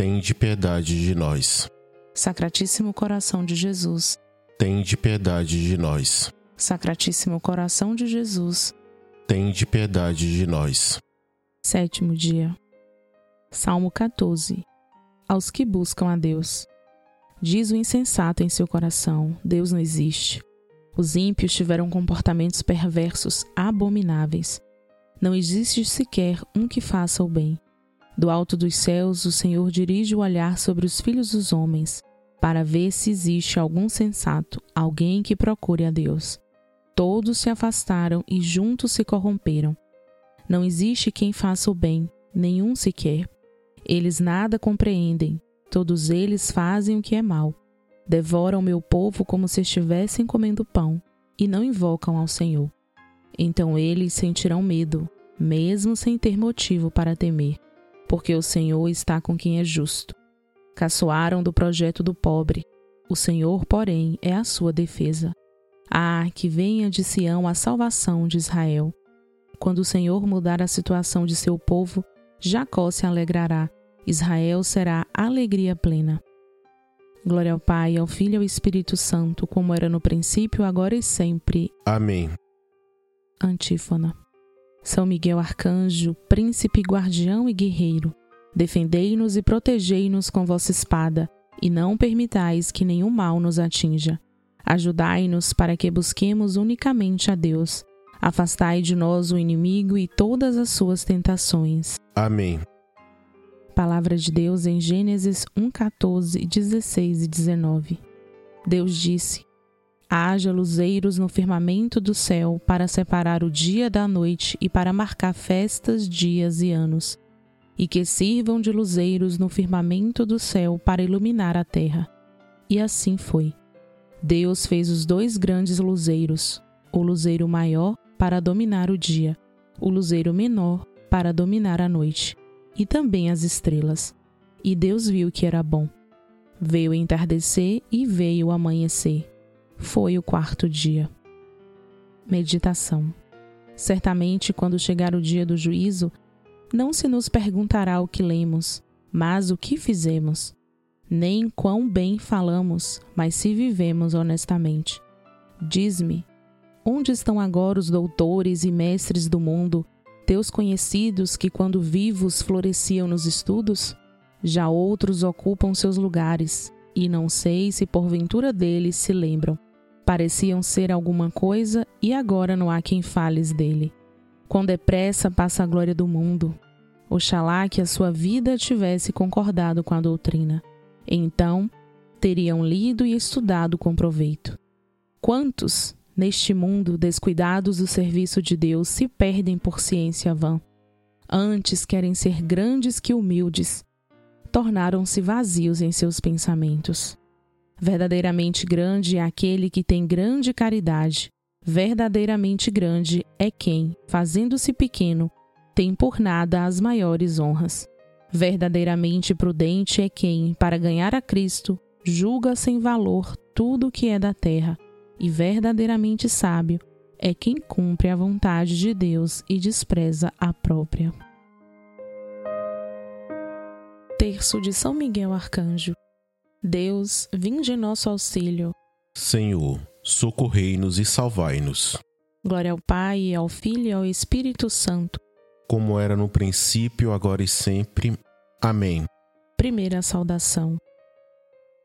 Tende piedade de nós. Sacratíssimo coração de Jesus, Tende piedade de nós. Sacratíssimo coração de Jesus. Tende piedade de nós. Sétimo dia. Salmo 14. Aos que buscam a Deus. Diz o insensato em seu coração: Deus não existe. Os ímpios tiveram comportamentos perversos abomináveis. Não existe sequer um que faça o bem. Do alto dos céus, o Senhor dirige o olhar sobre os filhos dos homens, para ver se existe algum sensato, alguém que procure a Deus. Todos se afastaram e juntos se corromperam. Não existe quem faça o bem, nenhum sequer. Eles nada compreendem, todos eles fazem o que é mal. Devoram meu povo como se estivessem comendo pão, e não invocam ao Senhor. Então eles sentirão medo, mesmo sem ter motivo para temer porque o Senhor está com quem é justo. Caçoaram do projeto do pobre, o Senhor, porém, é a sua defesa. Ah, que venha de Sião a salvação de Israel. Quando o Senhor mudar a situação de seu povo, Jacó se alegrará, Israel será alegria plena. Glória ao Pai, ao Filho e ao Espírito Santo, como era no princípio, agora e sempre. Amém. Antífona. São Miguel Arcanjo, príncipe, guardião e guerreiro, defendei-nos e protegei-nos com vossa espada, e não permitais que nenhum mal nos atinja. Ajudai-nos para que busquemos unicamente a Deus. Afastai de nós o inimigo e todas as suas tentações. Amém. Palavra de Deus em Gênesis 1, 14, 16 e 19. Deus disse: haja luzeiros no firmamento do céu para separar o dia da noite e para marcar festas, dias e anos, e que sirvam de luzeiros no firmamento do céu para iluminar a terra. E assim foi. Deus fez os dois grandes luzeiros, o luzeiro maior para dominar o dia, o luzeiro menor para dominar a noite, e também as estrelas. E Deus viu que era bom. Veio entardecer e veio amanhecer foi o quarto dia. Meditação. Certamente, quando chegar o dia do juízo, não se nos perguntará o que lemos, mas o que fizemos, nem quão bem falamos, mas se vivemos honestamente. Diz-me, onde estão agora os doutores e mestres do mundo, teus conhecidos que, quando vivos, floresciam nos estudos? Já outros ocupam seus lugares, e não sei se porventura deles se lembram pareciam ser alguma coisa e agora não há quem fales dele. Quão depressa passa a glória do mundo. Oxalá que a sua vida tivesse concordado com a doutrina. Então, teriam lido e estudado com proveito. Quantos, neste mundo, descuidados do serviço de Deus, se perdem por ciência vã? Antes querem ser grandes que humildes, tornaram-se vazios em seus pensamentos. Verdadeiramente grande é aquele que tem grande caridade. Verdadeiramente grande é quem, fazendo-se pequeno, tem por nada as maiores honras. Verdadeiramente prudente é quem, para ganhar a Cristo, julga sem valor tudo o que é da terra, e verdadeiramente sábio é quem cumpre a vontade de Deus e despreza a própria. Terço de São Miguel Arcanjo. Deus, vinde em nosso auxílio. Senhor, socorrei-nos e salvai-nos. Glória ao Pai, ao Filho e ao Espírito Santo. Como era no princípio, agora e sempre. Amém. Primeira saudação.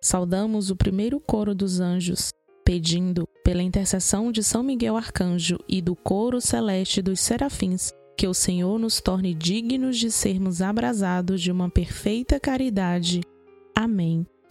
Saudamos o primeiro coro dos anjos, pedindo, pela intercessão de São Miguel Arcanjo e do coro celeste dos serafins, que o Senhor nos torne dignos de sermos abrasados de uma perfeita caridade. Amém.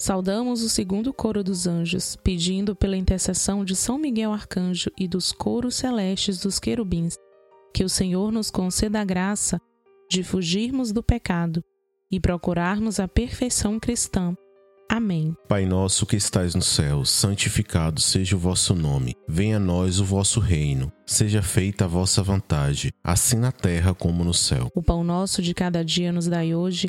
Saudamos o segundo coro dos anjos, pedindo pela intercessão de São Miguel Arcanjo e dos coros celestes dos querubins, que o Senhor nos conceda a graça de fugirmos do pecado e procurarmos a perfeição cristã. Amém. Pai nosso que estais no céu, santificado seja o vosso nome. Venha a nós o vosso reino. Seja feita a vossa vontade, assim na terra como no céu. O pão nosso de cada dia nos dai hoje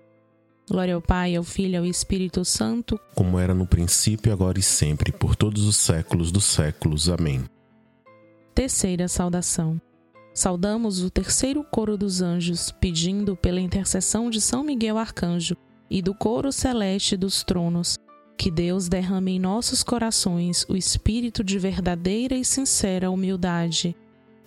Glória ao Pai, ao Filho e ao Espírito Santo, como era no princípio, agora e sempre, por todos os séculos dos séculos. Amém. Terceira saudação. Saudamos o terceiro coro dos anjos, pedindo pela intercessão de São Miguel Arcanjo e do coro celeste dos tronos, que Deus derrame em nossos corações o espírito de verdadeira e sincera humildade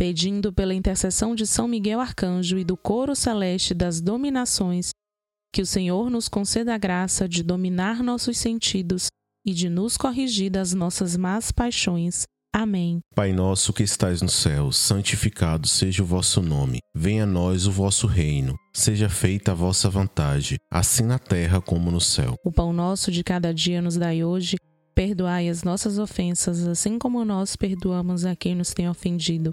pedindo pela intercessão de São Miguel Arcanjo e do coro celeste das dominações, que o Senhor nos conceda a graça de dominar nossos sentidos e de nos corrigir das nossas más paixões. Amém. Pai nosso que estais no céu, santificado seja o vosso nome. Venha a nós o vosso reino. Seja feita a vossa vontade, assim na terra como no céu. O pão nosso de cada dia nos dai hoje. Perdoai as nossas ofensas, assim como nós perdoamos a quem nos tem ofendido.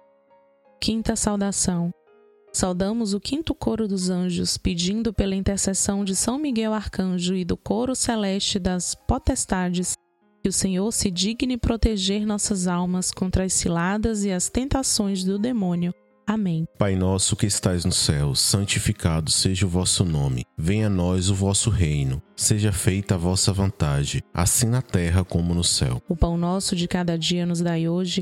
Quinta saudação. Saudamos o quinto coro dos anjos, pedindo pela intercessão de São Miguel Arcanjo e do coro celeste das potestades, que o Senhor se digne proteger nossas almas contra as ciladas e as tentações do demônio. Amém. Pai nosso que estais no céu, santificado seja o vosso nome. Venha a nós o vosso reino. Seja feita a vossa vontade, assim na terra como no céu. O pão nosso de cada dia nos dai hoje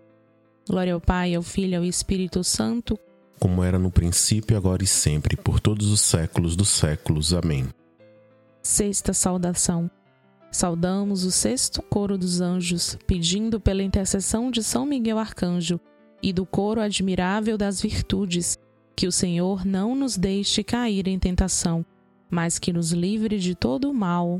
Glória ao Pai, ao Filho e ao Espírito Santo, como era no princípio, agora e sempre, por todos os séculos dos séculos. Amém. Sexta saudação. Saudamos o sexto coro dos anjos, pedindo pela intercessão de São Miguel Arcanjo e do coro admirável das virtudes, que o Senhor não nos deixe cair em tentação, mas que nos livre de todo o mal.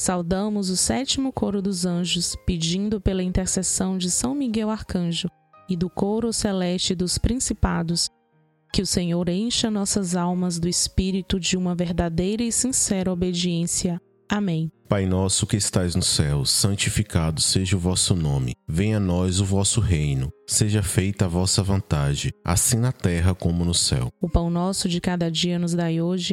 Saudamos o sétimo coro dos anjos, pedindo pela intercessão de São Miguel Arcanjo e do coro celeste dos principados, que o Senhor encha nossas almas do espírito de uma verdadeira e sincera obediência. Amém. Pai nosso que estais no céu, santificado seja o vosso nome. Venha a nós o vosso reino. Seja feita a vossa vontade, assim na terra como no céu. O pão nosso de cada dia nos dai hoje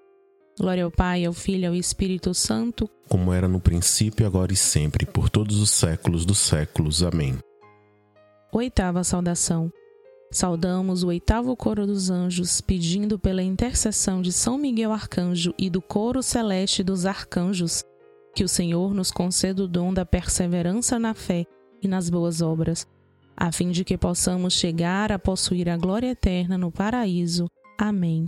Glória ao Pai, ao Filho e ao Espírito Santo, como era no princípio, agora e sempre, por todos os séculos dos séculos. Amém. Oitava saudação. Saudamos o oitavo coro dos anjos, pedindo pela intercessão de São Miguel Arcanjo e do coro celeste dos arcanjos, que o Senhor nos conceda o dom da perseverança na fé e nas boas obras, a fim de que possamos chegar a possuir a glória eterna no paraíso. Amém.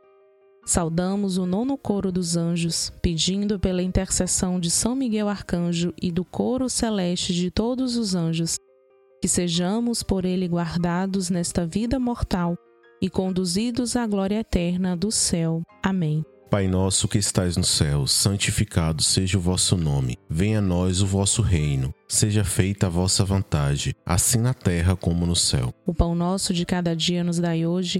Saudamos o nono coro dos anjos, pedindo pela intercessão de São Miguel Arcanjo e do coro celeste de todos os anjos, que sejamos por ele guardados nesta vida mortal e conduzidos à glória eterna do céu. Amém. Pai nosso que estais no céu, santificado seja o vosso nome. Venha a nós o vosso reino. Seja feita a vossa vontade, assim na terra como no céu. O pão nosso de cada dia nos dai hoje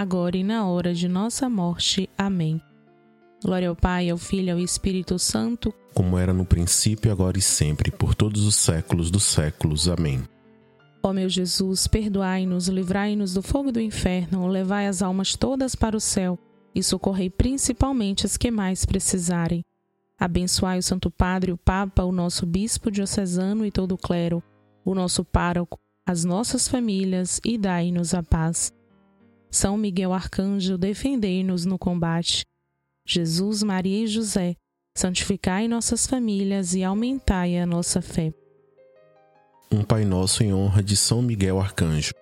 agora e na hora de nossa morte. Amém. Glória ao Pai, ao Filho e ao Espírito Santo, como era no princípio, agora e sempre, por todos os séculos dos séculos. Amém. Ó meu Jesus, perdoai-nos, livrai-nos do fogo do inferno, levai as almas todas para o céu e socorrei principalmente as que mais precisarem. Abençoai o Santo Padre, o Papa, o nosso Bispo diocesano e todo o clero, o nosso pároco, as nossas famílias e dai-nos a paz. São Miguel Arcanjo, defendei-nos no combate. Jesus, Maria e José, santificai nossas famílias e aumentai a nossa fé. Um Pai Nosso em honra de São Miguel Arcanjo.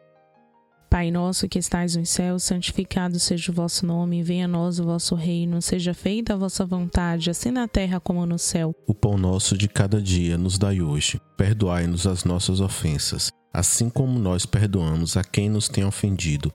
Pai nosso que estais nos céus, santificado seja o vosso nome, venha a nós o vosso reino, seja feita a vossa vontade, assim na terra como no céu. O pão nosso de cada dia nos dai hoje. Perdoai-nos as nossas ofensas, assim como nós perdoamos a quem nos tem ofendido